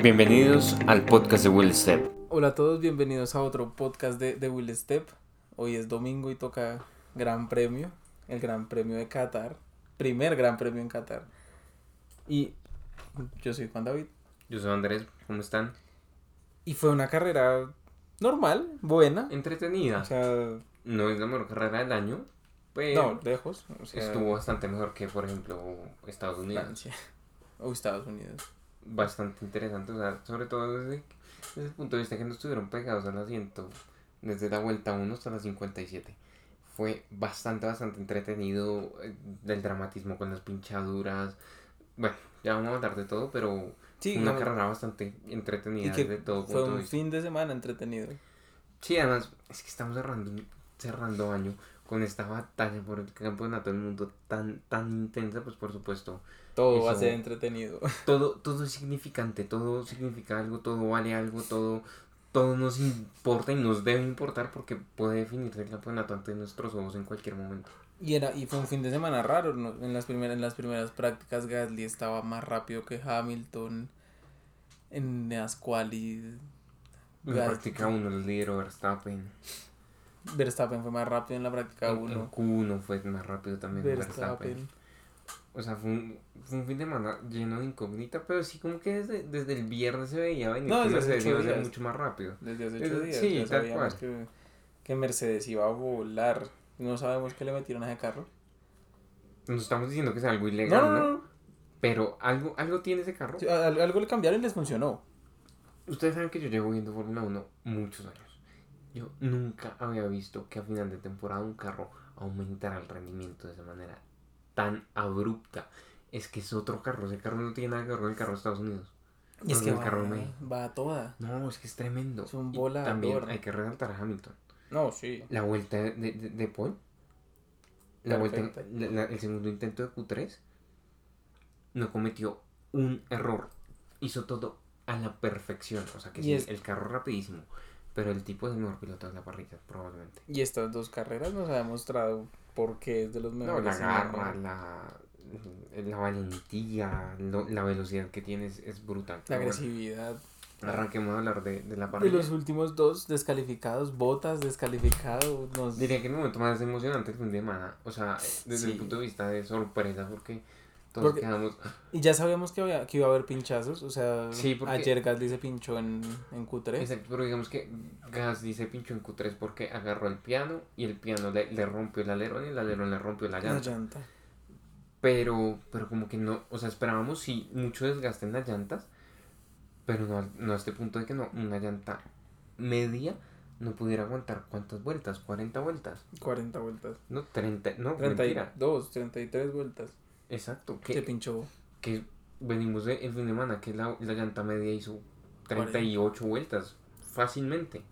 Bienvenidos al podcast de Will Step. Hola a todos, bienvenidos a otro podcast de, de Will Step. Hoy es domingo y toca Gran Premio, el Gran Premio de Qatar, primer Gran Premio en Qatar. Y yo soy Juan David. Yo soy Andrés, ¿cómo están? Y fue una carrera normal, buena. Entretenida. O sea, No es la mejor carrera del año, pero no, lejos. O sea, estuvo bastante mejor que, por ejemplo, Estados Unidos. Francia o Estados Unidos. Bastante interesante, o sea, sobre todo desde, desde el punto de vista que no estuvieron pegados al asiento desde la vuelta 1 hasta la 57. Fue bastante, bastante entretenido eh, del dramatismo con las pinchaduras. Bueno, ya vamos a hablar de todo, pero Sí, una carrera bastante entretenida y que desde todo fue de un fin de semana entretenido. Sí, además, es que estamos cerrando, cerrando año con esta batalla por el campeonato del mundo tan, tan intensa, pues por supuesto, Todo va a ser entretenido. todo, todo es significante, todo significa algo, todo vale algo, todo, todo nos importa y nos debe importar porque puede definirse el campeonato ante nuestros ojos en cualquier momento. Y era y fue un fin de semana raro, ¿no? En las primeras en las primeras prácticas Gasly estaba más rápido que Hamilton en las quali En Gas- práctica uno el líder Verstappen, Verstappen fue más rápido en la práctica el, 1. Q1 fue más rápido también Verstappen. Verstappen. O sea, fue un, fue un fin de semana lleno de incógnita, pero sí como que desde, desde el viernes se veía venir No, que desde hace Mercedes ocho iba a ser días. mucho más rápido. Desde hace ocho días sí, tal cual. que, que Mercedes iba a volar. No sabemos qué le metieron a ese carro. Nos estamos diciendo que es algo ilegal, No, ¿no? no, no. Pero algo, algo tiene ese carro. Sí, algo le cambiaron y les funcionó. Ustedes saben que yo llevo viendo Fórmula 1 muchos años. Yo nunca había visto que a final de temporada un carro aumentara el rendimiento de esa manera tan abrupta. Es que es otro carro, ese carro no tiene nada que ver con el carro de Estados Unidos. Y es que el va, carro va a toda. No, es que es tremendo. Es un volador. También hay que resaltar a Hamilton. No, sí. La vuelta de, de, de Paul. La vuelta, Perfecta. la- la- el segundo intento de Q3 no cometió un error. Hizo todo a la perfección. O sea que sí, es- el carro rapidísimo. Pero el tipo es el mejor piloto de la parrilla, probablemente. Y estas dos carreras nos ha demostrado por qué es de los No, mejores. la en el garra, la, la valentía, lo- la velocidad que tiene es, brutal. La bueno, agresividad. arranquemos a hablar de, de la De parrilla. los últimos dos descalificados, Botas descalificado, nos... Diría que el momento más emocionante del fin de semana. O sea, desde Sí. el punto de vista de sorpresa, porque todos Porque- quedamos. Y ya sabíamos que, había, que iba a haber pinchazos, o sea, Sí, porque- ayer Gasly se pinchó en, en Q3. Exacto, pero digamos que Gas dice pinchó en Q3 porque agarró el piano y el piano le, le rompió el alerón y el alerón le rompió la La llanta. llanta. Pero, pero como que no, o sea, esperábamos sí mucho desgaste en las llantas, pero no, no a este punto de que no, una llanta media no pudiera aguantar cuántas vueltas, 40 vueltas, 40 vueltas. no, 30, no, mentira, 32, 33 vueltas. Exacto, Se que, pinchó. que venimos de el fin de semana que la, la llanta media hizo 38 vueltas, fácilmente.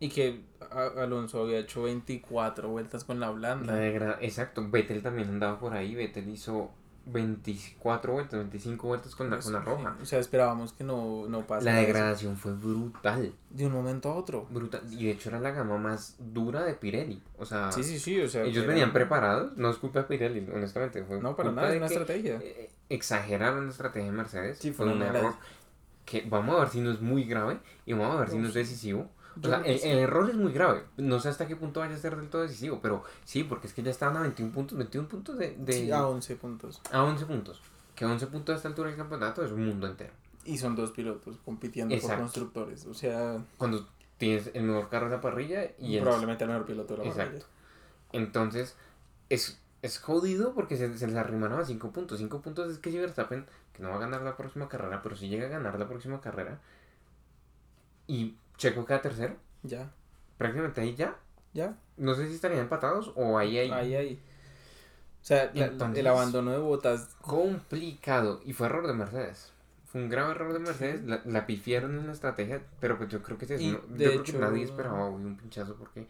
Y que Alonso había hecho 24 vueltas con la La blanda. de Exacto, Vettel también andaba por ahí, Vettel hizo 24 vueltas, 25 vueltas con la, con la roja. O sea, esperábamos que no, no La pasara eso. degradación fue brutal, de un momento a otro. brutal. Y de hecho era la gama más dura de Pirelli. O sea, Sí, sí, sí, o sea... ellos venían era- preparados, no es culpa de Pirelli, honestamente. Fue No, para nada, es una estrategia. eh, exageraron la estrategia de Mercedes. Sí, fue fue un error que vamos a ver si no es muy grave y vamos a ver si No, es decisivo. O sea, el, sí. el error es muy grave. No sé hasta qué punto vaya a ser del todo decisivo, pero sí, porque es que ya estaban a 21 puntos, 21 puntos de, de- Sí, a 11 puntos. a 11 puntos. Que 11 puntos a esta altura del campeonato es un mundo entero. Y son dos pilotos compitiendo Exacto. por constructores. O sea, Cuando tienes el mejor carro de la parrilla y probablemente el mejor piloto de la Exacto. parrilla. Entonces, es, es jodido porque se, se les arrimaron a 5 puntos. 5 puntos es que si Verstappen, que no va a ganar la próxima carrera, pero si llega a ganar la próxima carrera, y Checo queda tercero, Ya, prácticamente ahí ya. ya. No sé si estarían empatados o ahí hay Ahí, ahí. O sea, Entonces- el abandono de botas. complicado. Y fue error de Mercedes. Fue un grave error de Mercedes. La, la pifiaron en la estrategia, pero pues yo creo que, es ¿no? de yo creo que nadie esperaba hoy un pinchazo porque,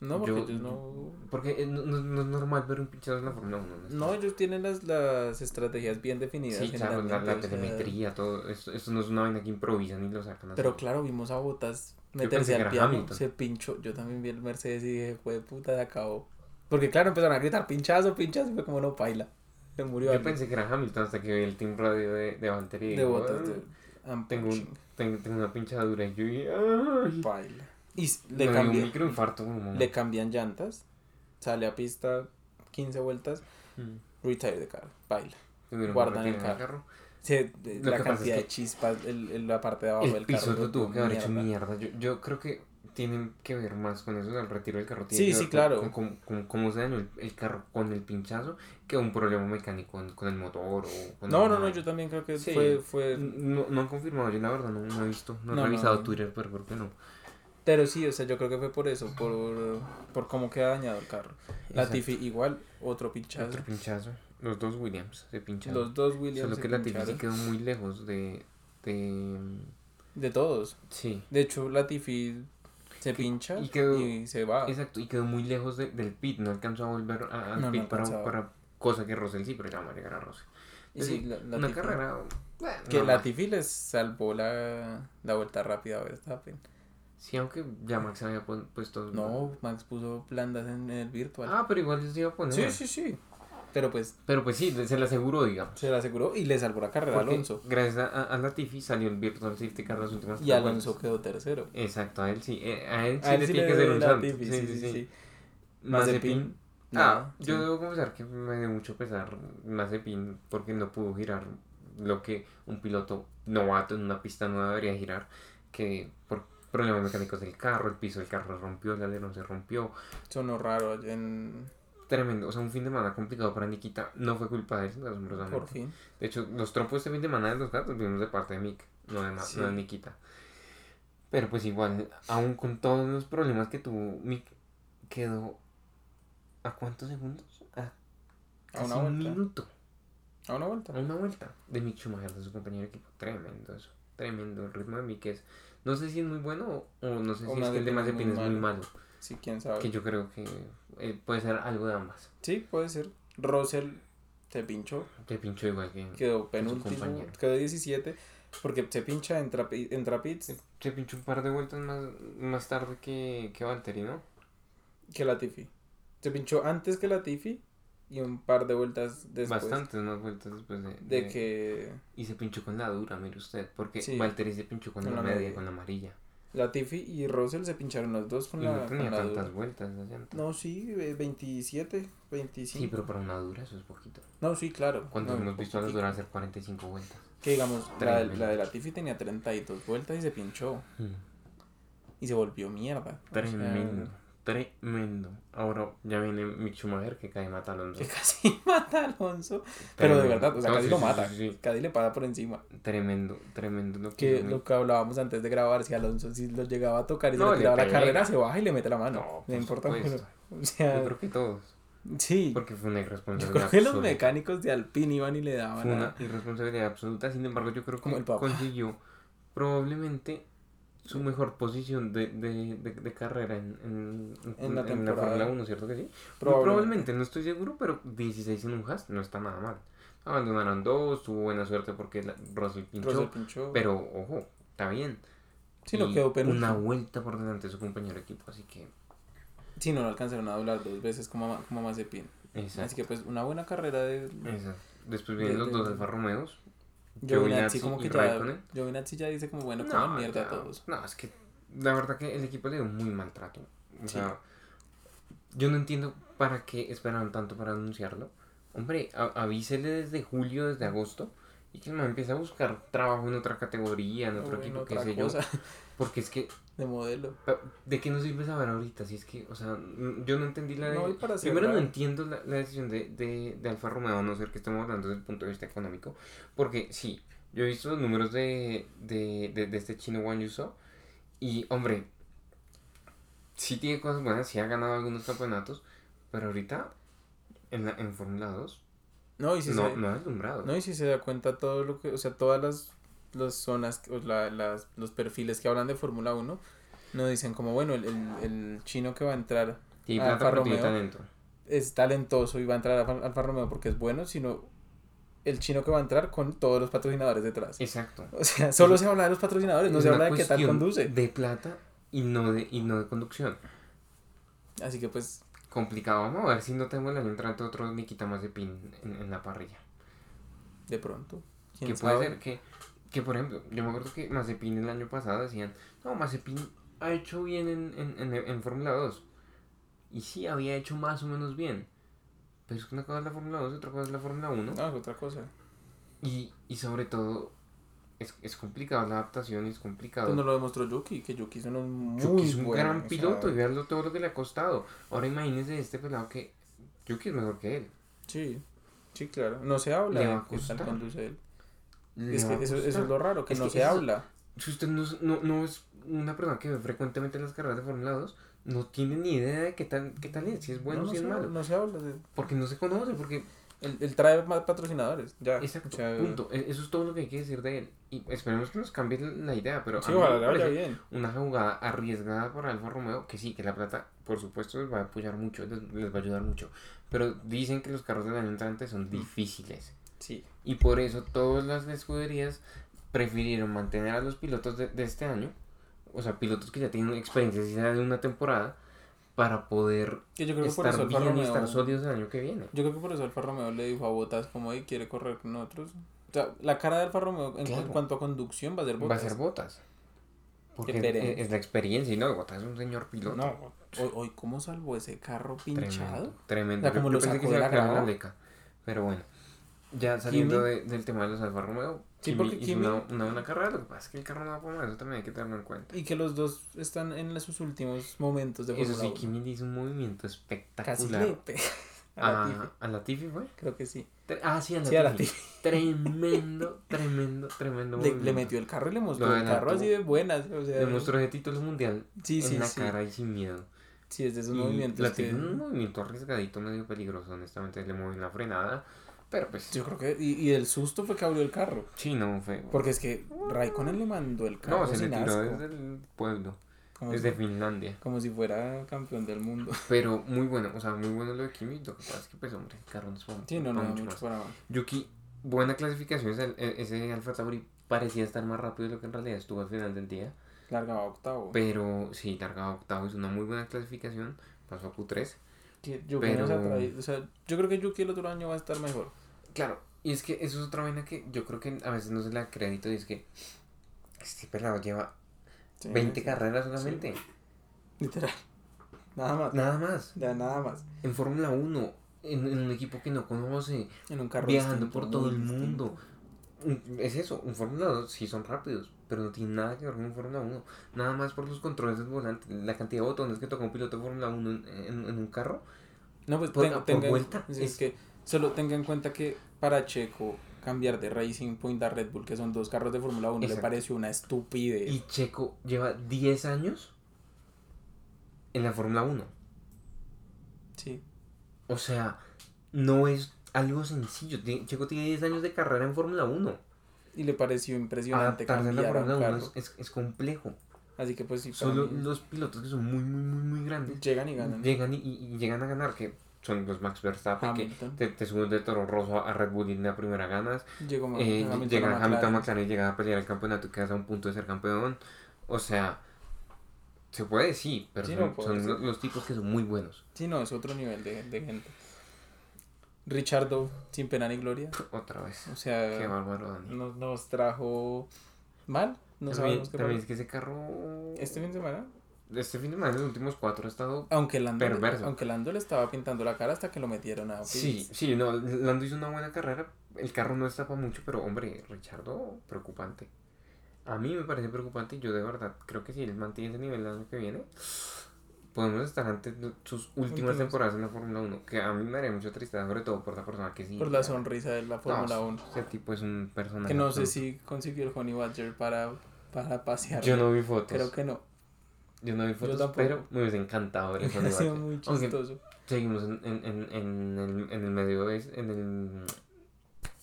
No, porque Yo- ellos no. porque eh, no, no- no es normal ver un pinchazo en la Fórmula 1. No, ellos tienen las, las estrategias bien definidas. Sí, claro, la, la telemetría, todo. Eso, eso no es una vaina que improvisan y lo sacan así. Pero claro, vimos a Botas meterse al piano, Hamilton. se pinchó. Yo también vi el Mercedes y dije, fue puta, de acabó. Porque claro, empezaron a gritar pinchazo, pinchazo, y fue como no paila. Se murió Yo alguien. pensé que era Hamilton hasta que vi el team radio de, de Valtteri y de botas. "Ah". tengo, tengo, tengo una pinchadura y yo dije, ¡ay! Y le, dio un microinfarto le cambian llantas, sale a pista 15 vueltas, Mm. retire de carro, baila. Guardan el carro. carro. Se- de- la cantidad es de que chispas el- el- la parte de abajo El del piso carro. lo tuvo que haber hecho mierda. Yo, yo creo que tienen que ver más con eso, el retiro del carro. Sí, tiene que sí, ver claro. Con, con- con cómo se dañó el, el carro con el pinchazo que un problema mecánico con, con el motor o con No, el- no, no, yo también creo que Sí. fue, fue... No, no han confirmado, yo la verdad no, no he visto, no he No, revisado no. Twitter, pero ¿por qué no? Pero sí, o sea, yo creo que fue por eso, por, por cómo queda dañado el carro. La Exacto. Tiffy igual, otro pinchazo. Otro pinchazo. Los dos Williams se pincharon. Los dos Williams Solo se que la Tiffy sí pincharon. quedó muy lejos de, de... De todos. Sí, De hecho, la Tiffy se pincha y y, quedó- se va. exacto, y quedó muy lejos de- del pit, no alcanzó a volver a- al No, no pit para, para cosa que Russell sí, pero ya va a llegar a Russell. Y sí, la, la Una carrera... bueno, Que normal. la Tiffy les salvó la, la vuelta rápida a Verstappen. Sí, aunque ya Max había pu- puesto. No, Max puso blandas en, el virtual. Ah, pero igual les iba a poner. sí, sí, sí. Pero pues Pero pues sí, se le aseguró, digamos. se la aseguró y le salvó la carrera a Alonso. Gracias a, a Latifi salió el Virtual Safety Car las últimas Y Alonso vueltas. quedó tercero. Exacto, a él sí. eh, a él sí A él le sí tiene le que ser un la santo. Tiffy, Sí, sí, sí. Mazepin, Ah, yo sí. debo confesar que me dio mucho pesar Mazepin porque no pudo girar lo que un piloto novato en una pista nueva debería girar. Que por problemas mecánicos del carro, el piso del carro se rompió, el alerón se rompió. Sonó raro en... Tremendo, o sea, un fin de semana complicado para Nikita. No fue culpa de él, asombrosamente. Por fin. De hecho, los trompos este fin de semana de los gatos vimos de parte de Mick, no de, Sí. no de Nikita. Pero pues igual, aún con todos los problemas que tuvo, Mick quedó ¿a cuántos segundos? A, A una un vuelta. minuto, A una vuelta. a una vuelta de Mick Schumacher, de su compañero de equipo. Tremendo eso, tremendo. El ritmo de Mick es, no sé si es muy bueno o, no sé O si es que el de Mazepin es muy malo. Sí, quién sabe. Que yo creo que eh, puede ser algo de ambas. Sí, puede ser. Russell se pinchó. Te pinchó igual que... Quedó penúltimo. Quedó 17. Porque se pincha, entra, pi- entra pits Se pinchó un par de vueltas más, más tarde que, que Valtteri, ¿no? que la Tiffy. Se pinchó antes que la Tiffy y un par de vueltas después. Bastantes más vueltas después de, De de- que Y se pinchó con la dura, mire usted. Porque Sí. Valtteri se pinchó con, Con la, la media, media. con la amarilla. la Tiffy y Russell se pincharon los dos con y la, no con tenía la tantas dura. vueltas la llanta. No, sí, eh, 27, 25. Sí, pero para una dura eso es poquito. No, sí, claro. Cuando No, hemos visto a las duras hacer 45 vueltas. Que digamos, la, de- Tremendo. la de la Tiffy tenía 32 vueltas y se pinchó. Y se volvió mierda. O sea, Tremendo. Ahora ya viene Mick Schumacher que cae mata a Alonso. que casi mata a Alonso. Pero de verdad, o sea, No, casi sí, lo mata. sí, sí. Casi le pasa por encima. Tremendo, tremendo lo que lo que hablábamos antes de grabar, si Alonso si lo llegaba a tocar y se No, le le tiraba la carrera, se baja y le mete la mano. No, No, por importa. o sea, Yo creo que todos. sí. Porque fue una Yo irresponsabilidad. creo que los absoluta. mecánicos de Alpine iban y le daban Fue a- una irresponsabilidad absoluta. Sin embargo, yo creo Como que el papá. consiguió probablemente su mejor posición de, de, de, de carrera en, en, En la en temporada. Fórmula 1, ¿cierto que sí? Probablemente. Probablemente, no estoy seguro, pero 16 en un Haas no está nada mal. Abandonaron dos, tuvo buena suerte porque la, Russell pinchó, Russell pinchó. pero ojo, está bien. Sí, no Y quedó penúltimo. Una vuelta por delante de su compañero de equipo, así que... Sí, no lo alcanzaron a doblar dos veces como, como Mazepin. Exacto. Así que pues una buena carrera de exacto. Después vienen de- los de- dos Alfa Romeos. Giovinazzi como que ya. Giovinazzi ya dice como bueno, coman mierda a ya, todos. No, es que la verdad que el equipo le dio muy mal trato. O Sí. sea, yo no entiendo para qué esperaron tanto para anunciarlo. Hombre, a- avísele desde julio, desde agosto, y que man empiece a buscar trabajo en otra categoría, en O otro en equipo, qué sé cosa yo. Porque es que, de modelo. ¿de qué nos sirve saber ahorita? Si es que, o sea, yo no entendí la... No, y para Primero no entiendo la, la decisión de, de, de Alfa Romeo, a no ser que estemos hablando desde el punto de vista económico. Porque sí, yo he visto los números de, de, de, de este chino Wang Yuso. Y hombre, sí tiene cosas buenas, sí ha ganado algunos campeonatos. Pero ahorita, en, la, en Fórmula 2, No, y si no, se, no ha deslumbrado. no, y si se da cuenta todo lo que, o sea, todas las, las zonas, la- las, los perfiles que hablan de Fórmula 1, no dicen como, bueno, el, el, el chino que va a entrar Alfa pero tiene Romeo. talento. es talentoso y va a entrar a Alfa, Alfa Romeo porque es bueno, sino el chino que va a entrar con todos los patrocinadores detrás. Exacto. O sea, solo se habla de los patrocinadores, no se habla de qué tal conduce. De plata y no de, y no de conducción. Así que pues, Complicado. Vamos a ver si no tenemos el año entrante otro Nikita más de pin en, en la parrilla. de pronto. Que ¿quién puede ser que que por ejemplo, yo me acuerdo que Mazepin el año pasado decían, no, Mazepin ha hecho bien en, en, en, en Fórmula 2. Y sí, había hecho más o menos bien. Pero es que una cosa es la Fórmula 2 y otra cosa es la Fórmula 1. No, es otra cosa. Y, y sobre todo, es, es complicado la adaptación y es complicado. Pues nos lo demostró Yuki, que Yuki es un muy Yuki es un bueno, gran o sea, piloto y vean todo lo que le ha costado. Ahora imagínense este pelado que Yuki es mejor que él. Sí, sí, claro. No se habla Le va de qué tal conduce él. Le Es que a eso, es lo raro, que Es no que se eso- habla. Si usted no, es- no, no es una persona que ve frecuentemente las carreras de Fórmula 2, no tiene ni idea de qué tal, qué tal es, si es bueno no, o no si es malo. no se habla. de- Porque no se conoce, porque Él, él trae más patrocinadores, ya. Exacto, o sea, punto. E- Eso es todo lo que hay que decir de él. Y esperemos que nos cambie la idea, pero Sí, ojalá vaya bien. una jugada arriesgada por Alfa Romeo, que sí, que la plata, por supuesto, les va a apoyar mucho, les, les va a ayudar mucho. Pero dicen que los carros del año entrante son difíciles. Sí. Y por eso todas las escuderías prefirieron mantener a los pilotos de, de este año, o sea, pilotos que ya tienen experiencia de una temporada, para poder yo creo que por estar eso bien y estar sólidos el año que viene. Yo creo que por eso Alfa Romeo le dijo a Botas como ahí quiere correr con nosotros. O sea, la cara de Alfa Romeo en, Claro. en cuanto a conducción va a ser Va a Botas. ser botas. Porque es, es la experiencia y no, Botas es un señor piloto. No, hoy, hoy cómo salvó ese carro pinchado. Tremendo. Tremendo. O sea, como Yo lo pensé que de la la. Pero bueno. Ya saliendo de- del tema de los Alfa Romeo, Sí, Kimi porque hizo Kimi- una, una buena carrera. Lo que pasa es que el carro no va más, eso también hay que tenerlo en cuenta. Y que los dos están en sus últimos momentos de Eso sí, 1. Kimi hizo un movimiento Casi espectacular. pega a a, a la Tifi fue. Creo que sí. Ah, sí, a la Sí, a. Tremendo, tremendo, tremendo Le, le metió el carro y le mostró el carro así de buenas. O sea, Le mostró ese título mundial Sí, en sí, la cara y sin miedo. Sí, es de esos Y movimientos la que... Un movimiento arriesgadito, medio peligroso, honestamente. Le movió la frenada. Pero pues, Yo creo que... Y, y el susto fue que abrió el carro. sí, no fue. Porque es que Raikkonen le mandó el carro No, se le sin tiró asco. desde el pueblo, Como, desde si, Finlandia. como si fuera campeón del mundo. Pero muy bueno, o sea, muy bueno lo de Kimi. Lo que pasa es que, pues, hombre, el carro no es para, Sí, no, no, mucho mucho más. para. Yuki, buena clasificación. ese- Ese Alfa Tauri parecía estar más rápido de lo que en realidad estuvo al final del día. Largaba octavo. Pero sí, largaba octavo, es una muy buena clasificación. Pasó a Q3. Que Yuki pero- o sea, yo creo que Yuki el otro año va a estar mejor. Claro, y es que eso es otra vaina que yo creo que a veces no se le da crédito. Y es que este pelado lleva Sí, 20 sí. carreras solamente. Literal. Nada más. Nada más. Ya, nada más. En Fórmula 1, en, en un equipo que no conoce. En un carro viajando distinto, por todo el mundo. Un- Es eso, un Fórmula 2 sí son rápidos, pero no tiene nada que ver con un Fórmula 1. Nada más por los controles del volante, la cantidad de botones que toca un piloto de Fórmula 1 en, en- en un carro. No, pues Por- tenga, por tenga- vuelta, es, es- que solo tenga en cuenta que para Checo cambiar de Racing Point a Red Bull, que son dos carros de Fórmula 1, le pareció una estupidez. Y Checo lleva 10 años en la Fórmula 1. Sí. O sea, no es algo sencillo. Checo tiene 10 años de carrera en Fórmula 1. Y le pareció impresionante Adaptarse a la Fórmula 1 carro. es, complejo. Así que pues sí, Solo mí, los pilotos que son muy, muy, muy, muy grandes llegan y ganan. llegan y, y- y llegan a ganar, que son los Max Verstappen, que te, te suben de Toro Rosso a Red Bull y en la primera ganas. Llegó Eh, Hamilton llega a Hamilton McLaren. McLaren y llega a pelear el campeonato y quedas a un punto de ser campeón. O sea, se puede, sí, pero Sí, son, no, los tipos que son muy buenos. Sí, no, es otro nivel de, de gente. Richardo, sin pena ni gloria. Otra vez. O sea, Qué bárbaro, Dani. nos, nos trajo mal. No también sabemos qué también es que ese carro. Este fin de semana. Este fin de semana, los últimos cuatro ha estado. Aunque Lando, Perverso. aunque Lando le estaba pintando la cara hasta que lo metieron a Sí, sí, no, Lando hizo una buena carrera. El carro no está para mucho, pero hombre, Richardo, preocupante. A mí me parece preocupante y yo de verdad creo que si él mantiene ese nivel el año que viene, podemos estar ante sus últimas temporadas en la Fórmula 1. Que a mí me haría mucha tristeza, sobre todo por la persona que sí. Por la sonrisa de la No, Fórmula 1. Ese tipo es un personaje. Que no sé absoluto. si consiguió el Honey Badger para, para pasear. Yo no vi fotos. Creo que no. Yo no vi fotos, pero me hubiese encantado ver el Honey Badger. muy chistoso. Seguimos en, en, en, en, el, en el medio oeste. En el.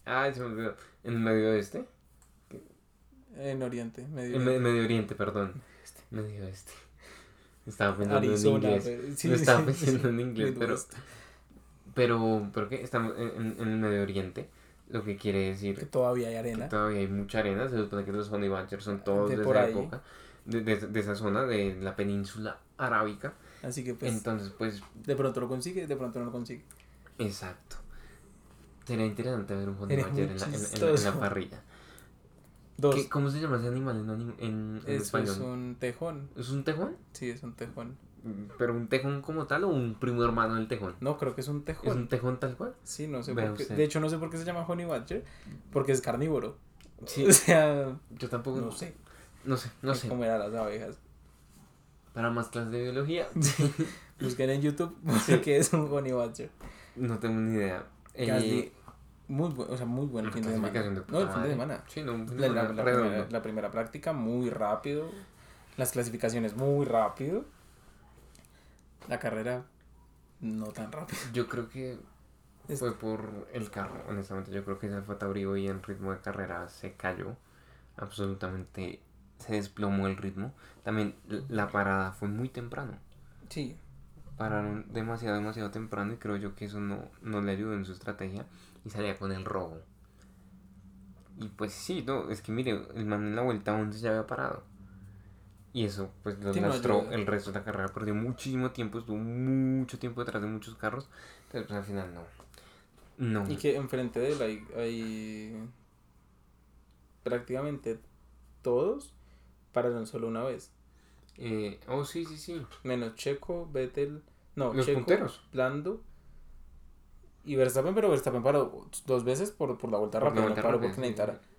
Ay, se me olvidó. En el medio oeste. En Oriente, medio. En me- Medio Oriente, perdón. Medio Oeste. Estaba pensando Arizona. en inglés. sí, no estaba pensando sí. en inglés, pero, pero, pero ¿qué? Estamos en, en- el Medio Oriente, lo que quiere Que decir todavía hay que arena. todavía hay mucha arena, se supone que los Honey Badgers son todos De de, esa ahí. época, de, de, de esa zona de la península arábica, Así que pues entonces pues, de pronto lo consigue, de pronto no lo consigue. exacto. Sería interesante ver un Honey Badger en la, en- en la- en la chistoso. parrilla. Dos. ¿Qué- ¿Cómo se llama ese animal en, anim- en, es español? un tejón. ¿Es un tejón? Sí, es un tejón. ¿Pero un tejón como tal o un primo hermano del tejón? No, creo que es un tejón. ¿Es un tejón tal cual? Sí, no sé Vea por qué. usted. De hecho, no sé por qué se llama Honey Badger. Porque es carnívoro. Sí. O sea, Yo tampoco. no sé. No sé, no sé. comer a las abejas. Para más clases de biología, Busquen en YouTube qué es un Honey Badger. no tengo ni idea. Eh, muy buen, o sea, muy buen una fin de semana. de no, el fin de semana. Sí, no, un fin La, de la- semana la primera, la primera práctica muy rápido. Las clasificaciones muy rápido. La carrera no tan rápido. Yo creo que Es- fue por el carro, honestamente. Yo creo que ese Alfa Tauri hoy en ritmo de carrera se cayó. Absolutamente se desplomó el ritmo. También la parada fue muy temprano. Sí, Pararon demasiado, demasiado temprano y creo yo que eso no, no le ayudó en su estrategia y salía con el robo. Y pues sí, no, es que mire, el man en la vuelta 11 ya había parado. Y eso pues lo lastró el resto de la carrera. Perdió muchísimo tiempo, estuvo mucho tiempo detrás de muchos carros. Entonces pues al final no. No. y que enfrente de él hay, hay prácticamente todos pararon solo una vez. Eh, oh, sí, sí, sí. Menos Checo, Vettel, no, Los Checo, punteros. Lando y Verstappen, pero Verstappen paró dos veces por, por la vuelta Por la rápida, vuelta no paró rápida, porque necesitara. sí.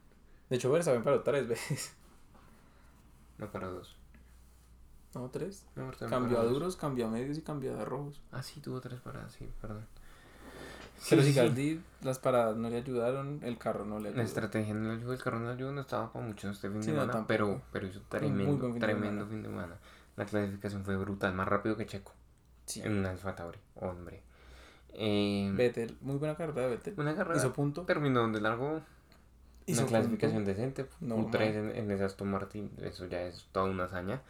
De hecho, Verstappen paró tres veces. No para dos. No, tres. No, Cambió a paró dos. duros, cambió a medios y cambió a rojos. Ah, sí, tuvo tres paradas, sí, perdón. Pero Sí, si sí, sí. Gasly, las paradas no le ayudaron, el carro no le La ayudó. estrategia no le ayudó, el carro no le ayudó, no estaba para mucho este fin de semana, pero, pero hizo tremendo, fin tremendo fin de semana. La clasificación fue brutal, más rápido que Checo Sí. en un Alfa Tauri, hombre. Eh, Vettel, muy buena carrera Vettel. una carrera Hizo punto. terminó donde largó, Hizo una clasificación punto. decente, Normal. un 3 en, en ese Aston Martin, eso ya es toda una hazaña.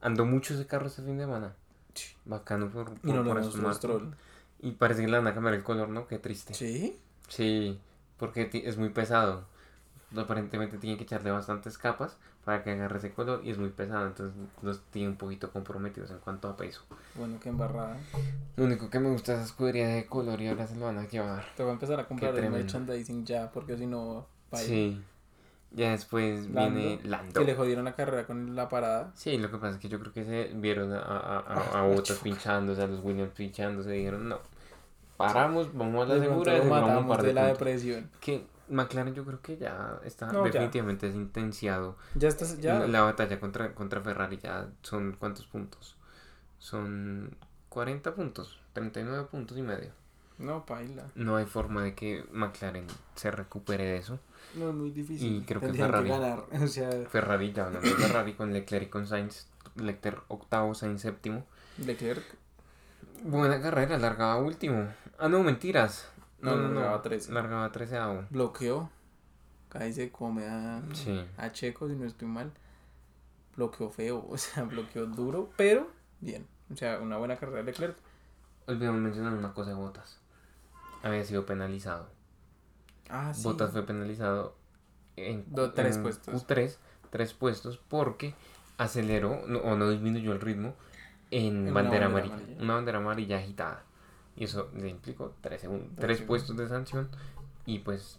Andó mucho ese carro este fin de semana, Sí. bacano por, por, Y no por. Y parece que le van a cambiar el color, ¿no? Qué triste. Sí. Sí, porque es muy pesado. Aparentemente tiene que echarle bastantes capas para que agarre ese color y es muy pesado, entonces los tiene un poquito comprometidos en cuanto a peso. Bueno, qué embarrada. Lo único que me gusta es esa escudería de color y ahora se lo van a llevar. Te voy a empezar a comprar el merchandising ya, porque si no. Sí. Ya después Lando, viene Lando. Que le jodieron la carrera con la parada. Sí, lo que pasa es que yo creo que se vieron a, a, a, a chupa. pinchándose, a los Williams pinchándose, dijeron no. Paramos, vamos a la De segura matamos de la depresión. Que McLaren yo creo que ya está No, ya. definitivamente sentenciado. Ya estás, ya. La, la batalla contra, contra Ferrari ya son cuántos puntos? Son 40 puntos, 39 puntos y medio. No, paila. No hay forma de que McLaren se recupere de eso. No, es muy difícil. Y creo que Tendrían Ferrari. ganar. O sea, Ferrari ya hablando de Ferrari con Leclerc y con Sainz. Leclerc octavo, Sainz séptimo. Leclerc. Buena carrera, largaba último. Ah, no, mentiras. No, largaba 13. Largaba 13 bloqueó. Ahí se come a, Sí. a Checo, si no estoy mal. Bloqueó feo, o sea, bloqueó duro, pero bien. O sea, una buena carrera de Leclerc. Olvidamos mencionar una cosa de Botas. Había sido penalizado. Ah, sí. Botas fue penalizado en, Do- tres en puestos. Q3, tres puestos, porque aceleró no- o no disminuyó el ritmo en, bandera, bandera amarilla, amarilla. Una bandera amarilla agitada. Y eso le implicó tres, segundos, Tres puestos de sanción y pues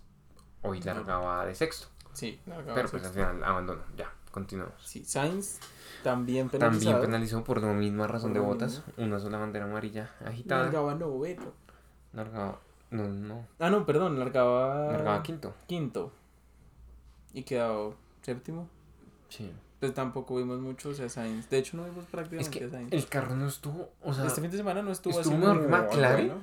hoy largaba de sexto. Sí, largaba pero pues al final abandonó. Ya, continuamos. Sí, Sainz también penalizado. También penalizó por la misma razón de botas. Una sola bandera amarilla agitada. Largaba noveno. Largaba. No, no. Ah, no, perdón, largaba, Largaba quinto. quinto. Y quedó séptimo. Sí. Pues tampoco vimos mucho, o sea, Sainz. De hecho, no vimos Es prácticamente que a Sainz. el carro no estuvo. O sea, este fin de semana no estuvo, estuvo así que McLaren, bueno,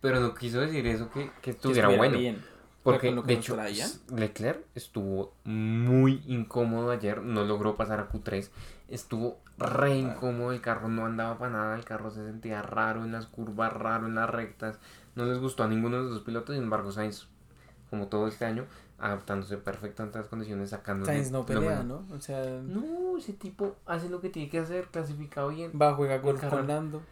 pero no quiso decir eso que, que que estuviera estuviera bueno. bien. Porque que de hecho, traían. Leclerc estuvo muy incómodo ayer, no logró pasar a Q3, estuvo re incómodo, el carro no andaba para nada, el carro se sentía raro en las curvas, raro en las rectas, no les gustó a ninguno de los dos pilotos, sin embargo Sainz, como todo este año, adaptándose perfectamente a las condiciones, sacando Sainz no pelea, ¿no? O sea, No, ese tipo hace lo que tiene que hacer, clasificado bien. va, juega carro. con Lando.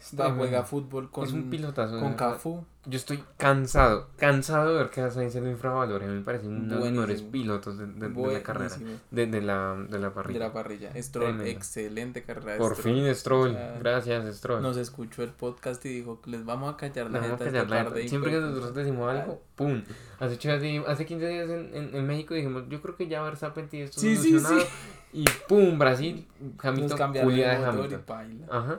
Está, juega fútbol con, es un pilotazo. con de- Cafú. Yo estoy cansado, cansado de ver que a Sainz lo infravalora. Me parece uno de los mejores pilotos de, de- de la carrera, de, de la, de la De parrilla. la parrilla. Stroll, excelente carrera de Por Stroll. fin, Stroll. sea, Gracias, Stroll. Nos escuchó el podcast y dijo les vamos a callar la ya y Siempre que nosotros decimos algo, ¡pum! Hace, ocho días di- hace 15 días en, en, en México dijimos, yo creo que ya Verstappen tiene esto Sí, sí, solucionado. Y ¡pum! Brasil, Hamilton, Julia de Hamilton. Ajá.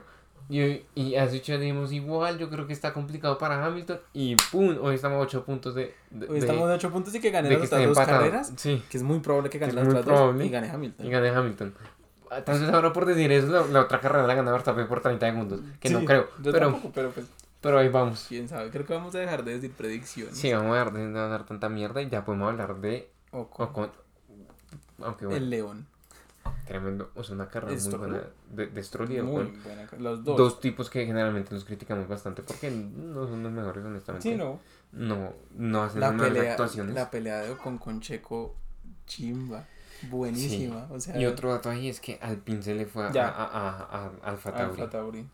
Y, y hace ocho igual, yo creo que está complicado para Hamilton. Y ¡pum! Hoy estamos a 8 puntos de... de Hoy estamos de 8 puntos y que ganen de las otras dos carreras. Sí. Que es muy probable que gane las otras dos y gane Hamilton. Y gane Hamilton. Entonces ahora por decir eso, la, la otra carrera la gana Verstappen por 30 segundos. Que no creo. Yo Pero, tampoco, pero pues, pero ahí vamos. quién sabe. Creo que vamos a dejar de decir predicciones. Sí, vamos a dejar de dar tanta mierda y ya podemos hablar de Ocon, Ocon. Aunque bueno, el León. Tremendo. O sea, una carrera muy buena de, de Stroll Muy buena. Los dos. Dos tipos que generalmente los criticamos bastante porque no son los mejores, honestamente. Sí, no. No, no hacen La las pelea, actuaciones. la pelea de con Checo, chimba. Buenísima. O sea, Y otro dato ahí es que Alpine se le fue a, a, a, a Alfa Tauri. Alfa Tauri.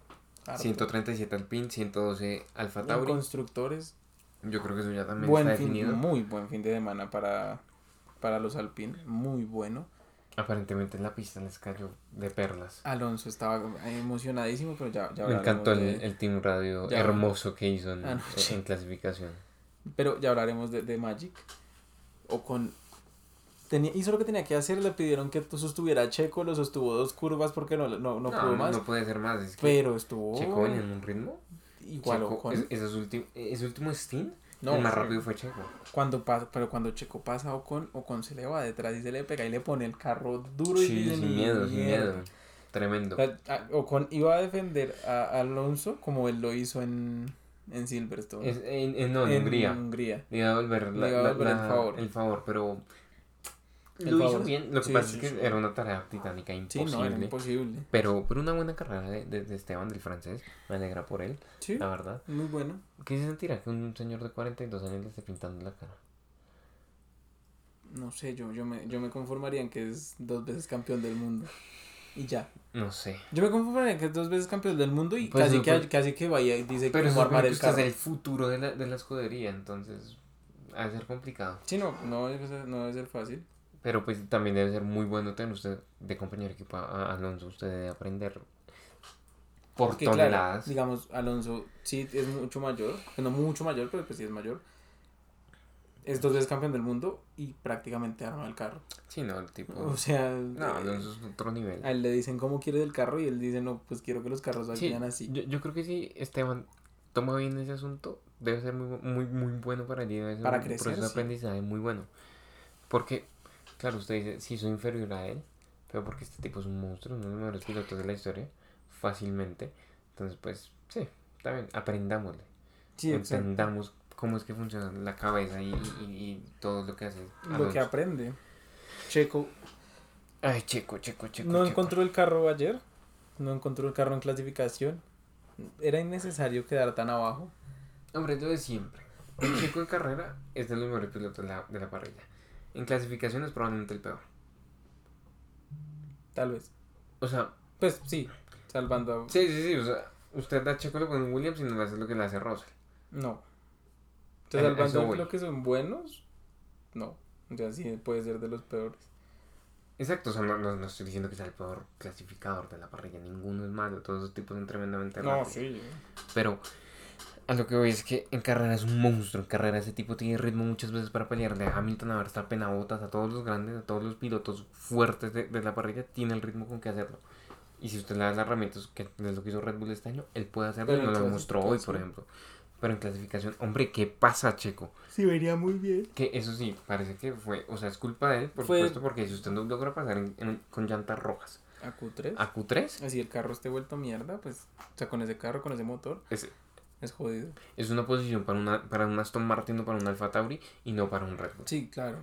Harto. 137 Alpine, 112 Alfa En Tauri. constructores, Yo creo que eso ya también buen está fin, definido. muy buen fin de semana para, para los Alpine. Muy bueno. Aparentemente en la pista les cayó de perlas. Alonso estaba emocionadísimo, pero ya, ya Me encantó el, de- el team radio Ya. hermoso que hizo en, en clasificación. Pero ya hablaremos de, de Magic. O con. Tenía, hizo lo que tenía que hacer, le pidieron que sostuviera Checo, lo sostuvo dos curvas porque no, no, no, pudo más. No puede ser más. Es que pero estuvo Checo venía en un ritmo. igual Checo, Ocon. es- esos ese último stint, No, el más rápido fue Checo. Cuando pasa, pero cuando Checo pasa a Ocon, Ocon se le va detrás y se le pega y le pone el carro duro y Sí, dice, sin "Ni miedo, sin mierda". miedo. Tremendo. O sea, a- Ocon iba a defender a Alonso como él lo hizo en, en Silverstone. Es, en, en- no, en Hungría. Hungría. Le iba a la- iba la- devolver el la- favor. el favor, pero lo hizo bien. Lo que Sí, pasa sí, es que sí. era una tarea titánica, imposible. no, era imposible. pero, pero una buena carrera de, de- de Esteban, del francés. Me alegra por él, Sí, la verdad. muy bueno. ¿Qué se sentirá que un señor de 42 años le esté pintando la cara? No sé, yo, yo, me, yo me conformaría en que es dos veces campeón del mundo. Y ya. No sé. Yo me conformaría en que es dos veces campeón del mundo y Pues casi, no, que, pues- casi que vaya y dice Pero cómo eso armar que el usted carro. es el futuro de la, de la escudería, entonces ha de ser complicado. Sí, no, no debe, ser, no debe ser fácil. Pero pues también debe ser muy bueno tener usted de compañero de equipo a Alonso. Usted debe aprender por Porque, claro, toneladas. digamos, Alonso sí es mucho mayor, no mucho mayor, pero pues sí es mayor. Es dos veces campeón del mundo y prácticamente arma el carro. Sí, no, el tipo... O sea, no, Alonso es otro nivel. a él le dicen cómo quieres el carro y él dice, no, pues quiero que los carros Sí, vayan así. yo, yo creo que sí, Esteban toma bien ese asunto, debe ser muy, muy, muy bueno para él y debe ser Para un crecer, proceso de sí. aprendizaje muy bueno. Porque, claro, usted dice, sí soy inferior a él, pero porque este tipo es un monstruo, uno de los mejores pilotos de la historia, fácilmente. Entonces, pues, sí, bien, aprendámosle. Sí, exacto. entendamos cómo es que funciona la cabeza y, y- y todo lo que hace. Lo que aprende. Checo Ay, checo, checo, checo. no checo. encontró el carro ayer, no encontró el carro en clasificación. Era innecesario quedar tan abajo. Hombre, lo de siempre. El checo en carrera es de los mejores pilotos de la, de la parrilla. En clasificación es probablemente el peor. Tal vez. O sea, Pues sí, salvando sí, sí, sí. O sea, usted da checo con Williams y no le hace lo que le hace Russell. No. A- a salvando lo que son buenos, no. O sea, sí puede ser de los peores. Exacto, o sea, no, no, no estoy diciendo que sea el peor clasificador de la parrilla. Ninguno es malo. Todos esos tipos son tremendamente rápidos. sí. Pero a lo que voy es que en carrera es un monstruo. En carrera ese tipo tiene ritmo muchas veces para pelear. De Hamilton a Verstappen a Bottas, a todos los grandes, a todos los pilotos fuertes de, de la parrilla, tiene el ritmo con que hacerlo. Y si usted le da las herramientas, que es lo que hizo Red Bull este año, él puede hacerlo no lo demostró hoy, por ejemplo. Pero en clasificación, hombre, ¿qué pasa, Checo? Sí, venía muy bien. Que eso sí, parece que fue, o sea, es culpa de él, por Fue- supuesto, porque si usted no logra pasar en- en- con llantas rojas A Q3. a Q3, Así el carro esté vuelto mierda, pues, o sea, con ese carro, con ese motor, es, es jodido. es una posición para, una, para un Aston Martin o para un Alfa Tauri y no para un Red Bull. Sí, claro.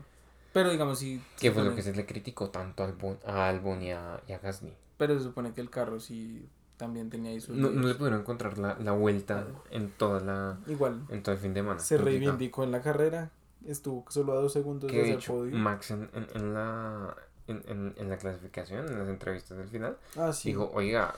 Pero digamos, si... Que fue lo que se le criticó tanto a Albon, a, Albon y, a, y a Gasly. Pero se supone que el carro sí también tenía ahí sus... No, no le pudieron encontrar la, la vuelta Claro. en toda la Igual, en todo el fin de semana. se reivindicó en la carrera. Estuvo solo a dos segundos de hacer hecho, podio. Max en, en, en la, en, en, la clasificación, en las entrevistas del final, Ah, sí. dijo, oiga,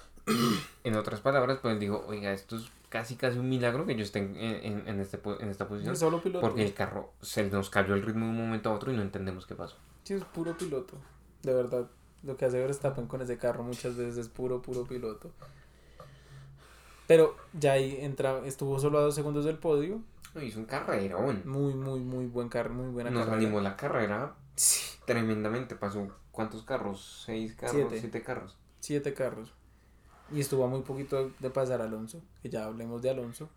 en otras palabras, pues digo, oiga, esto es casi casi un milagro que yo esté en, en, en este, en esta posición. Solo piloto. Porque el carro se nos cayó el ritmo de un momento a otro y no entendemos qué pasó. Sí, es puro piloto. De verdad. Lo que hace Verstappen con ese carro muchas veces es puro, puro piloto. Pero ya ahí entra, estuvo solo a dos segundos del podio. No, hizo un carrerón. Muy, muy, muy buen carro, muy buena Nos carrera. animó la carrera Sí, tremendamente. Pasó, ¿cuántos carros? ¿Seis carros? Siete. ¿Siete carros? siete carros. Y estuvo a muy poquito de pasar Alonso, que ya hablemos de Alonso.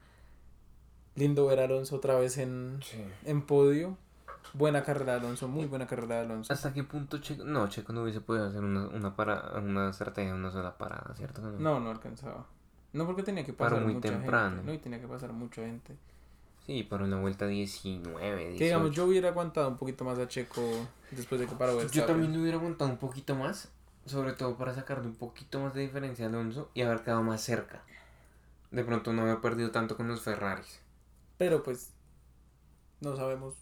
Lindo ver a Alonso otra vez en, Sí. en podio. Buena carrera de Alonso, muy buena carrera de Alonso. ¿Hasta qué punto Checo? No, Checo no hubiese podido hacer una, una, para, una estrategia una sola parada, ¿cierto? No, no alcanzaba. No porque tenía que pasar muy mucha temprano. gente. No, y tenía que pasar mucha gente. Sí, para una vuelta 19, 18. Que digamos, yo hubiera aguantado un poquito más a Checo después de que paró Yo también hubiera aguantado un poquito más, sobre todo para sacarle un poquito más de diferencia a Alonso y haber quedado más cerca. De pronto no haber perdido tanto con los Ferraris. Pero pues, no sabemos.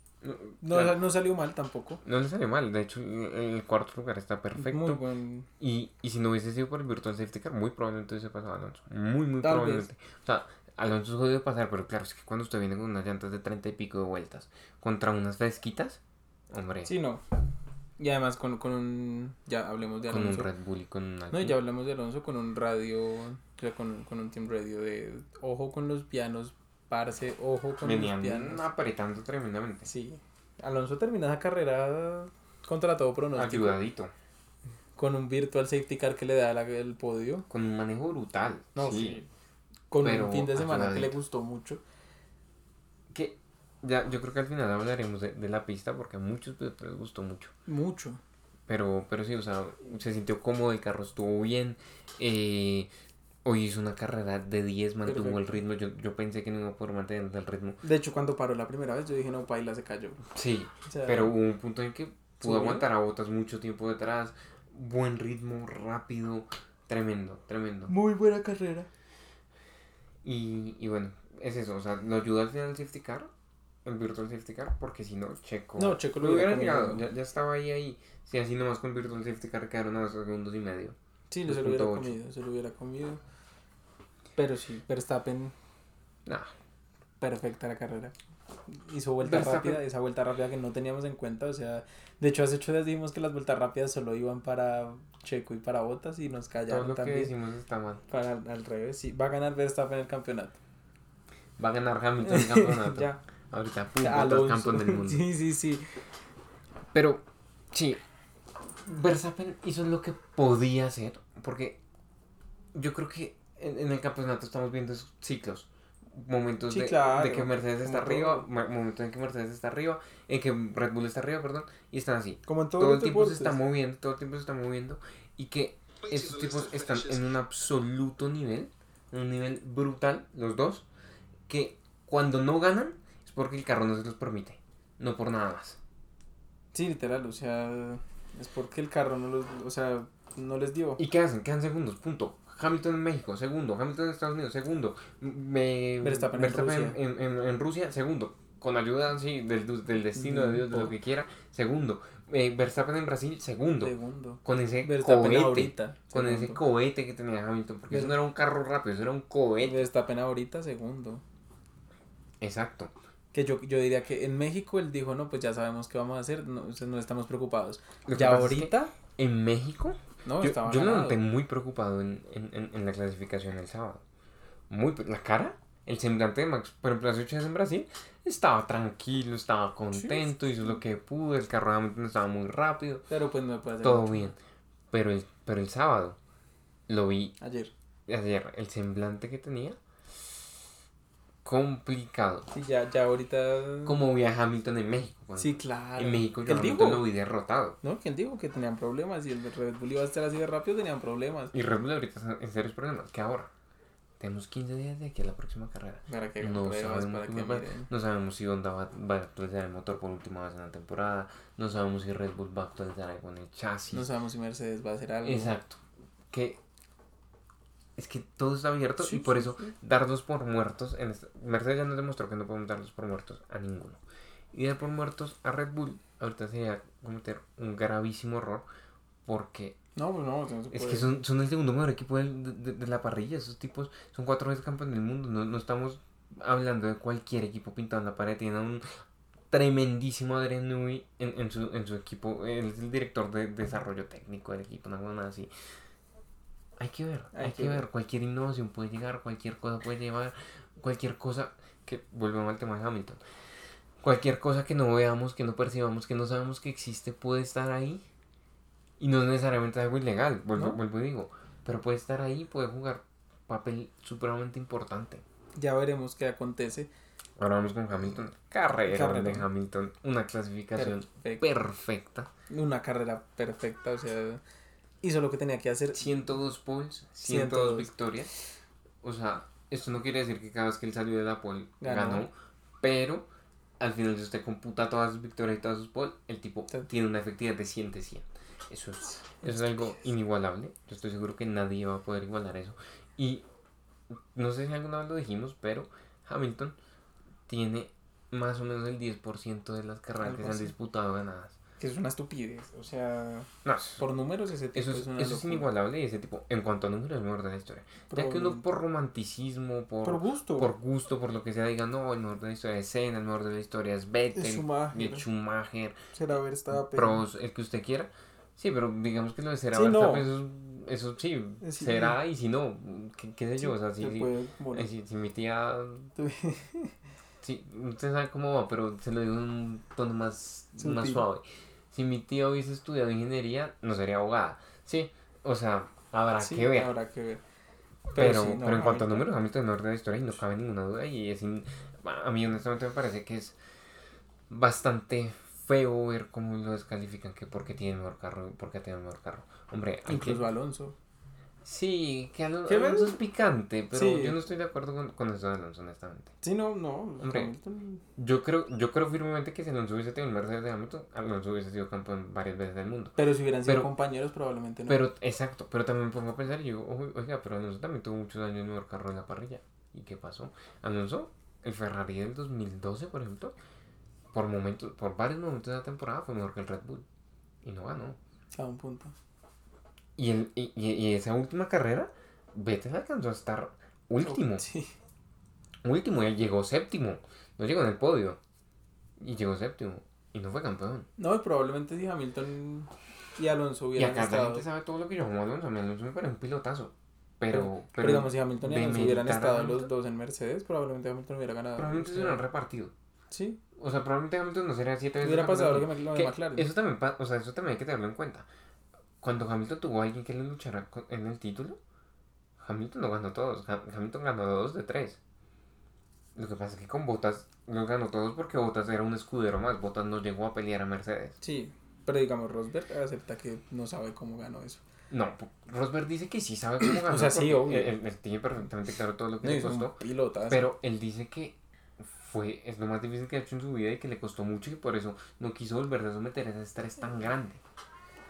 No, claro, no salió mal tampoco. no le salió mal, de hecho el cuarto lugar está perfecto. Muy buen. Y, y si no hubiese sido por el Virtual Safety Car, muy probablemente hubiese pasado Alonso. Muy, muy Tal probablemente. O sea, Alonso es jodido pasar, pero claro, es que cuando usted viene con unas llantas de 30 y pico de vueltas contra unas fresquitas, hombre, Sí, no. Y además con, con un. Ya hablemos de con un Alonso. Red Bull y con un No, ya hablamos de Alonso con un radio. O sea, con, con un team radio de. Ojo con los pianos, parce, ojo con Venían los pianos. apretando tremendamente. Sí. Alonso termina esa carrera contra todo pronóstico. Ayudadito. Con un virtual safety car que le da la- el podio. Con un manejo brutal. No, sí. sí. Con Pero un fin de semana que le gustó mucho. Ya, yo creo que al final hablaremos de, de la pista porque a muchos pilotos les gustó mucho. Mucho. Pero, pero sí, o sea, se sintió cómodo, el carro estuvo bien. eh, hoy hizo una carrera de 10, mantuvo el Perfecto. ritmo. Yo, yo pensé que no iba a poder mantener el ritmo. De hecho, cuando paró la primera vez, yo dije, no, Paila se cayó. Sí, O sea, pero hubo un punto en que pudo aguantar a botas mucho tiempo detrás. Buen ritmo, rápido, tremendo, tremendo. Muy buena carrera. Y, y bueno, es eso, o sea, lo ayuda al final el safety car, el virtual safety car, porque si no, Checo. No, Checo lo lo hubiera llegado, ya, ya estaba ahí, ahí. Si así nomás con virtual safety car quedaron a dos segundos y medio. Sí, se lo hubiera 2.8. comido, se lo hubiera comido. Pero sí, Verstappen, Nah, perfecta la carrera. Hizo vuelta Verstappen- rápida, esa vuelta rápida que no teníamos en cuenta. O sea, de hecho, hace ocho días dijimos que las vueltas rápidas solo iban para Checo y para Botas y nos todo callaron lo que también. decimos está mal. Para al revés, sí, va a ganar Verstappen el campeonato. Va a ganar Hamilton el campeonato. ya, Ahorita, pum, Alonso. Campeón del mundo. Sí, sí, sí. Pero, sí, Verstappen hizo lo que podía hacer, porque yo creo que en, en el campeonato estamos viendo esos ciclos. Momentos Sí, de, claro, de que Mercedes está arriba, momentos en que Mercedes está arriba, en que Red Bull está arriba, perdón, y están así. Como en Todo el tiempo se está moviendo, todo el tiempo se está moviendo, y que estos tipos están en un absoluto nivel, un nivel brutal, los dos, que cuando no ganan porque el carro no se los permite, no por nada más. Sí, literal, o sea, es porque el carro no los, o sea, no les dio. ¿Y qué hacen? Quedan segundos, punto. Hamilton en México, segundo. Hamilton en Estados Unidos, segundo. Me... Verstappen en Rusia. en, en- en Rusia, segundo. Con ayuda, sí, del, del destino de Dios, de lo que quiera, segundo. Eh, Verstappen en Brasil, segundo. Segundo. Con ese Verstappen cohete. ahorita. Con ese cohete que tenía Hamilton. Porque eso no era un carro rápido, eso era un cohete. Verstappen ahorita, segundo. Exacto. Que yo, yo diría que en México él dijo, no, pues ya sabemos qué vamos a hacer, no, sea, no estamos preocupados. Lo Ya pasa es que ahorita, en México, no, yo, estaba yo ganado. noté muy preocupado en, en, en, la clasificación el sábado. Muy, pre- la cara, el semblante de Max, por ejemplo, las ocho en Brasil, estaba tranquilo, estaba contento, hizo lo que pudo, el carro Hamilton estaba muy rápido, Pero pues no puede hacer todo bien. Pero el, pero el sábado lo vi Ayer. ayer, el semblante que tenía, complicado. Sí, ya, ya ahorita... Como vi a Hamilton en México. cuando- Sí, claro. En México yo a ¿Quién Hamilton lo vi derrotado. ¿No? ¿Quién dijo que tenían problemas? Y el Red Bull iba a estar así de rápido, tenían problemas. Y Red Bull ahorita está en serios problemas. que ahora? Tenemos 15 días de aquí a la próxima carrera. Para que No pruebas, sabemos, para qué que no sabemos si Honda va, va a actualizar el motor por última vez en la temporada. No sabemos si Red Bull va a actualizar algo en el chasis. No sabemos si Mercedes va a hacer algo. Exacto. Que es que todo está abierto Sí, y por sí, eso sí. darlos por muertos. En esta- Mercedes ya nos demostró que no podemos darlos por muertos a ninguno. Y dar por muertos a Red Bull ahorita sería cometer un gravísimo error porque No, pues no, Es que son, son el segundo mejor equipo de, de- de la parrilla. Esos tipos son cuatro veces campeón del mundo. No, no estamos hablando de cualquier equipo pintado en la pared. Tienen un tremendísimo Adrian Newey en, en, su, en su equipo. Él es el director de desarrollo técnico del equipo, una cosa así. Hay que ver, hay, Hay que, que ver. ver. Cualquier innovación puede llegar, cualquier cosa puede llevar, cualquier cosa que volvemos al tema de Hamilton. Cualquier cosa que no veamos, que no percibamos, que no sabemos que existe, puede estar ahí. Y no es necesariamente algo ilegal, vuelvo, ¿No? vuelvo y digo. Pero puede estar ahí, puede jugar papel supremamente importante. Ya veremos qué acontece. Ahora vamos con Hamilton. Carrera de Carrerón. Hamilton. Una clasificación Perfecto. perfecta. Una carrera perfecta, o sea, hizo lo que tenía que hacer. 102 poles, 102 102. victorias. O sea, esto no quiere decir que cada vez que él salió de la pole ganó. Ganó. pero al final si usted computa todas sus victorias y todas sus pole, el tipo Sí. tiene una efectividad de 100 de 100. Eso es, eso es algo inigualable. Yo estoy seguro que nadie va a poder igualar eso. Y no sé si alguna vez lo dijimos, pero Hamilton tiene más o menos el 10% de las carreras que se han disputado ganadas. Que es una estupidez, o sea, No, por números ese tipo Eso es, es una eso es inigualable y ese tipo, en cuanto a números, es mejor de la historia. Ya que uno por romanticismo, por, Por gusto. por gusto, por lo que sea, diga, no, el mejor de la historia es Senna, el mejor de la historia es Vettel, Schumacher. Schumacher, Será Verstappen. Prost, el que usted quiera. Sí, pero digamos que lo de será Sí, no. Verstappen, eso, eso sí, Sí. será y si no, qué, qué sé yo, o sea, se si, eh, si, si mi tía, sí, usted sabe cómo va, pero se lo digo en un tono más, más suave. Si mi tía hubiese estudiado ingeniería, no sería abogada, sí, o sea, habrá Sí, que ver. Habrá que ver. Pero, sí, pero, en cuanto a números, Hamilton es el mejor de la historia y no cabe ninguna duda. Y es in- a mí honestamente me parece que es bastante feo ver cómo lo descalifican que porque tiene el mejor carro, porque tiene el mejor carro. Hombre, Incluso que- Alonso. Sí, que Alonso, ¿Qué ves? Alonso es picante, pero Sí. yo no estoy de acuerdo con, con eso de Alonso, honestamente. Sí, no, no. Hombre. Yo creo, yo creo firmemente que si Alonso hubiese tenido el Mercedes de Hamilton, Alonso hubiese sido campeón varias veces del mundo. Pero si hubieran sido pero- compañeros, probablemente no. Pero, exacto, pero también me pongo a pensar y digo, "Ojo, oiga, pero Alonso también tuvo muchos años el mejor carro en la parrilla. ¿Y qué pasó? Alonso, el Ferrari del 2012, por ejemplo, por momentos, por varios momentos de la temporada fue mejor que el Red Bull. Y no ganó. a un punto. Y, el, y, y- y esa última carrera, Vettel alcanzó a estar último. Sí. Último, y él llegó séptimo. No llegó en el podio. Y llegó séptimo. Y no fue campeón. No, y probablemente si Hamilton y Alonso Y hubieran acá la estado. gente sabe todo lo que yo como Alonso. Alonso me parece un pilotazo. Pero, Pero, pero, digamos, si Hamilton y Alonso hubieran estado Hamilton, los dos en Mercedes, probablemente Hamilton hubiera ganado. Probablemente se hubieran repartido. Sí, O sea, probablemente Hamilton no sería siete veces. hubiera pasado lo que, me- lo Que McLaren. Eso también, o sea, eso también hay que tenerlo en cuenta. Cuando Hamilton tuvo a alguien que le luchara con- en el título, Hamilton no ganó todos. Ha- Hamilton ganó dos de tres. Lo que pasa es que con Bottas no ganó todos porque Bottas era un escudero más. Bottas no llegó a pelear a Mercedes. Sí, pero digamos, Rosberg acepta que no sabe cómo ganó eso. No, Rosberg dice que sí sabe cómo ganó. sea, sí, obvio. Él, él tiene perfectamente claro todo lo que No, le costó. pilotazo. Pero él dice que fue, es lo más difícil que ha hecho en su vida y que le costó mucho y por eso no quiso volverse a someter a ese estrés tan grande.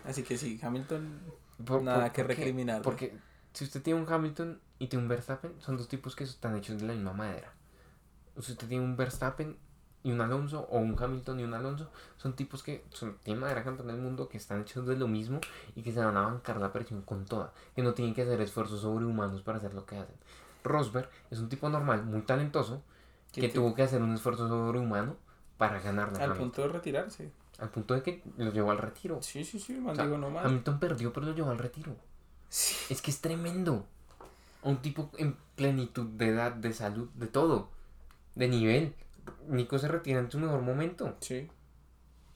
Así que sí, Hamilton, Por- nada por- que recriminar. Porque si usted tiene un Hamilton y tiene un Verstappen, son dos tipos que están hechos de la misma madera. Si usted tiene un Verstappen y un Alonso, o un Hamilton y un Alonso, son tipos que son, tienen madera campeón del mundo, que están hechos de lo mismo y que se van a bancar la presión con toda. Que no tienen que hacer esfuerzos sobrehumanos para hacer lo que hacen. Rosberg es un tipo normal, muy talentoso, que, tuvo que hacer un esfuerzo sobrehumano para ganarle a al Hamilton. punto de retirarse. Al punto de que lo llevó al retiro. Sí, sí, sí, man, O sea, digo, no. Hamilton perdió, pero lo llevó al retiro. Sí. Es que es tremendo. Un tipo en plenitud de edad, de salud, de todo. De nivel. Nico se retira en su mejor momento. Sí.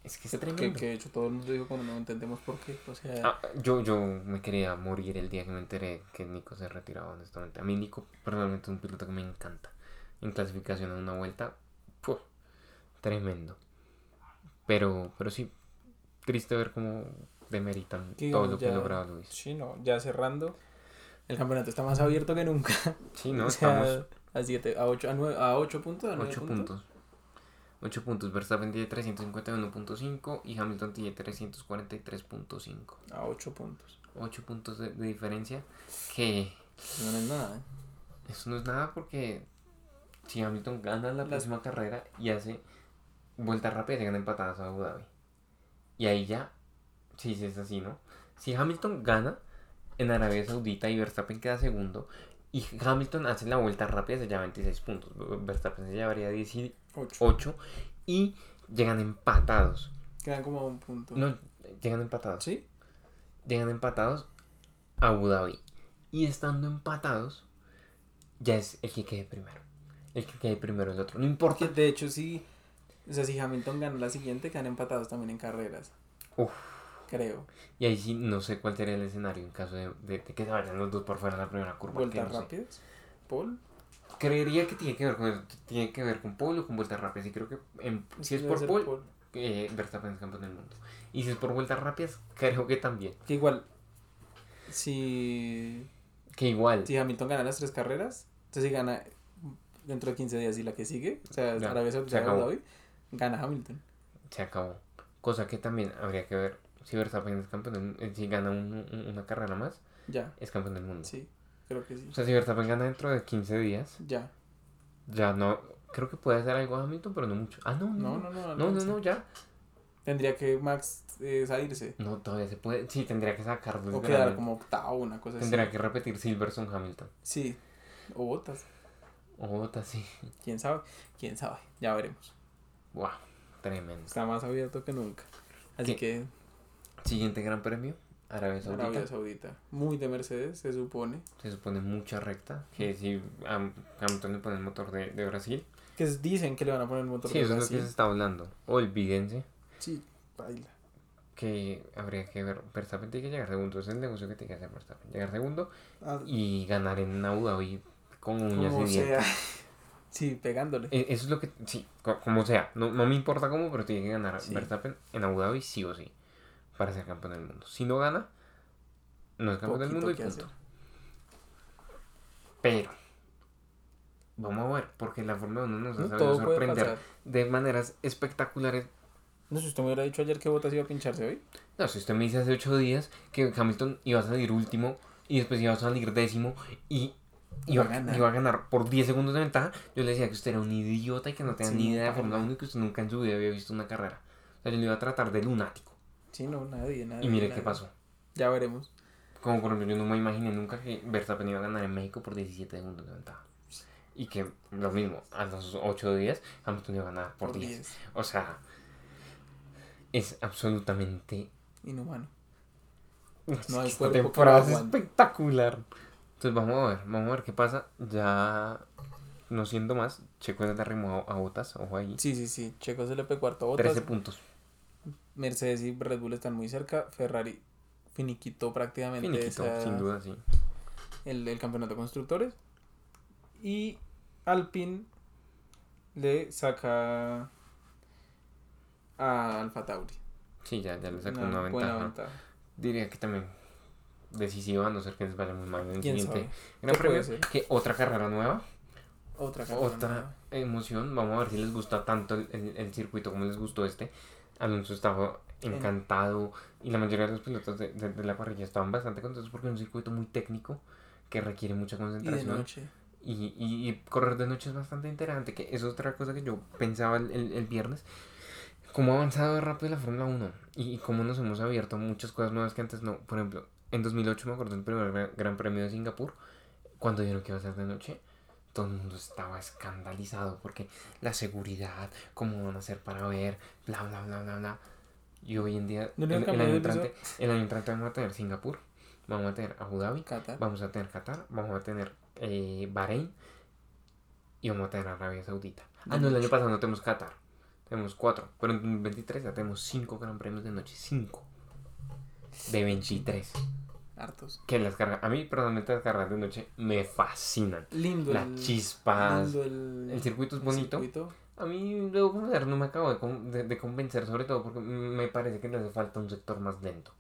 Es que es Que, que, tremendo. que de hecho todo el mundo dijo cuando no entendemos por qué. O sea, Ah, yo, yo me quería morir el día que me enteré que Nico se retiraba, honestamente. A mí Nico personalmente es un piloto que me encanta. En clasificación en una vuelta, ¡puf! tremendo. Pero, pero sí, triste ver cómo demeritan Que todo lo que ha logrado Luis. sí, no, ya cerrando. El campeonato está más abierto que nunca. Sí, ¿no? o sea, Estamos a 7, a 8, a 9, a 8 puntos, a 9 8 puntos. 8 puntos. Verstappen tiene 351.5 y Hamilton tiene 343.5. A 8 puntos. 8 puntos de, de diferencia. Que No, es nada. ¿eh? eso no es nada porque si Hamilton gana la Las- próxima carrera y hace vuelta rápida, se gana empatadas a Abu Dhabi. Y ahí ya, sí, sí es así, ¿no? Si Hamilton gana en Arabia Saudita y Verstappen queda segundo, y Hamilton hace la vuelta rápida, se lleva 26 puntos. Verstappen se llevaría 18 y llegan empatados. Quedan como a un punto. No, llegan empatados. ¿Sí? Llegan empatados a Abu Dhabi. Y estando empatados, ya es el que quede primero. El que quede primero el otro. No importa. Porque de hecho, sí. O sea, si Hamilton gana la siguiente, quedan empatados también en carreras. Uf. Creo. Y ahí sí no sé cuál sería el escenario en caso de, de- de que se vayan los dos por fuera en la primera curva. ¿Vueltas no sé. rápidas? ¿Paul? Creería que tiene que ver con tiene que ver con pole o con vueltas rápidas. Y creo que en- si es por pole, Paul. eh, Verstappen es campeón del mundo. Y si es por vueltas rápidas, creo que también. Que igual. Si. Que igual. Si Hamilton gana las tres carreras, entonces si gana dentro de 15 días y la que sigue, o sea, Ya, Arabia se Saudita. Abu Dhabi, gana Hamilton. se acabó. Cosa que también habría que ver si Verstappen es campeón, eh, si gana un- un- una carrera más, Ya, es campeón del mundo. sí, creo que sí. O sea, si Verstappen gana dentro de 15 días, Ya. ya no, creo que puede hacer algo a Hamilton, pero no mucho. Ah, no, No, no, no, no. no, no, no, ya. Tendría que Max eh, salirse. No, todavía se puede, sí, tendría que sacar O quedar como octavo, una cosa Tendría así. que repetir Silverson Hamilton. Sí. O botas. O Bottas, sí. ¿Quién sabe? ¿Quién sabe? Ya veremos. Wow, tremendo. Está más abierto que nunca. Así que Siguiente gran premio, Arabia Saudita. Arabia Saudita. Muy de Mercedes, se supone. Se supone mucha recta, que si a Hamilton le pone el motor de, de Brasil. Que dicen que le van a poner el motor Sí, de eso es lo que Brasil. se está hablando. Olvídense Sí, baila. que habría que ver. Verstappen tiene que llegar segundo. Ese es el negocio que tiene que hacer Verstappen. Llegar segundo Ah, y ganar en Abu Dhabi con uñas y dientes. Sí, pegándole. E- Eso es lo que. Sí, co- como sea. No, no me importa cómo, pero tiene que ganar Sí. Verstappen en Abu Dhabi sí o sí. Para ser campeón del mundo. Si no gana, no es campeón del mundo y punto. hacer. Pero. Vamos a ver, porque la Fórmula 1 nos ha No, sabido sorprender de maneras espectaculares. No sé, usted me hubiera dicho ayer que Botas iba a pincharse hoy. No, si usted me dice hace 8 días que Hamilton iba a salir último y después iba a salir décimo y iba, a ganar. iba a ganar por 10 segundos de ventaja, yo le decía que usted era un idiota y que no tenía Sí, ni idea de Fórmula nada. 1 y que usted nunca en su vida había visto una carrera. O sea, yo le iba a tratar de lunático. Sí, no, nadie, nadie. Y mire qué pasó. Ya veremos. Como por ejemplo, yo no me imaginé nunca que Verstappen iba a ganar en México por 17 segundos de ventaja. Y que lo mismo, a los 8 días Hamilton iba a ganar por, Por 10. 10. O sea, es absolutamente Inhumano. No, hay cuerpo temporada es espectacular. Entonces vamos a ver, vamos a ver qué pasa. Ya no siendo más, Checo le arrimó a, a Botas, ojo ahí. Sí, sí, sí. Checo se le pegó cuarto a Botas. 13 puntos. Mercedes y Red Bull están muy cerca. Ferrari finiquitó prácticamente Finiquito, esa- sin duda, sí. el, el campeonato de constructores. Y Alpine le saca a Alfa Tauri. Sí, ya, ya le sacó Una una, buena ventaja. ventaja. Diría que también decisiva, a no ser que les vaya muy mal en el ¿Quién siguiente. Gran ¿Qué puede premio, que otra carrera nueva, Otra carrera otra nueva. emoción. Vamos a ver si les gusta tanto el, el- el circuito como les gustó este. Alonso estaba En- encantado y la mayoría de los pilotos de, de- de la parrilla estaban bastante contentos porque es un circuito muy técnico que requiere mucha Y de concentración. noche. Y, y, y correr de noche es bastante interesante, que es otra cosa que yo pensaba el, el, el viernes. Cómo ha avanzado rápido la Fórmula 1 y, y cómo nos hemos abierto muchas cosas nuevas que antes no. Por ejemplo, en 2008 me acuerdo del primer gran, premio de Singapur, cuando dijeron que iba a ser de noche, todo el mundo estaba escandalizado porque la seguridad, cómo van a hacer para ver, bla, bla, bla, bla, bla. Y hoy en día, ¿No el, el año el entrante, el año entrante vamos a tener Singapur, vamos a tener Abu Dhabi, Qatar. Vamos a tener Qatar, vamos a tener eh, Bahrein y vamos a tener Arabia Saudita. Ah, no, el año pasado no tenemos Qatar. Tenemos cuatro. Pero en 2023 ya tenemos cinco gran premios de noche. Cinco. De 23. Hartos. Que las cargas, a mí personalmente las carreras de noche me fascinan. Lindo Las el. chispas. lindo el, El circuito es bonito. circuito. A mí, debo confesar, no me acabo de, de- de convencer, sobre todo porque me parece que le hace falta un sector más lento.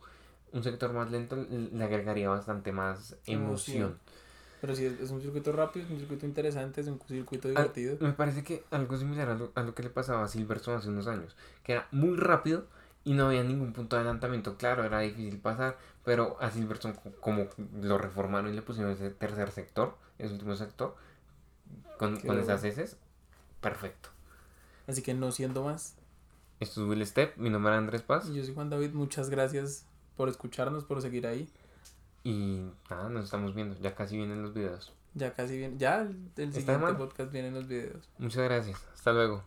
Un sector más lento le agregaría bastante más emoción. Emoción. Pero sí, es, es un circuito rápido, es un circuito interesante, es un circuito Ah, divertido. Me parece que algo similar a lo, a lo que le pasaba a Silverstone hace unos años, que era muy rápido y no había ningún punto de adelantamiento. Claro, era difícil pasar, pero a Silverstone, co- como lo reformaron y le pusieron ese tercer sector, ese último sector, con, con bueno. esas heces, perfecto. Así que no siendo más, Esto es Will Step, mi nombre es Andrés Paz. yo soy Juan David, muchas gracias por escucharnos, por seguir ahí. Y nada, nos estamos viendo. Ya casi vienen los videos. Ya casi viene. Ya el, el ¿Esta siguiente podcast vienen los videos. Muchas gracias. Hasta luego.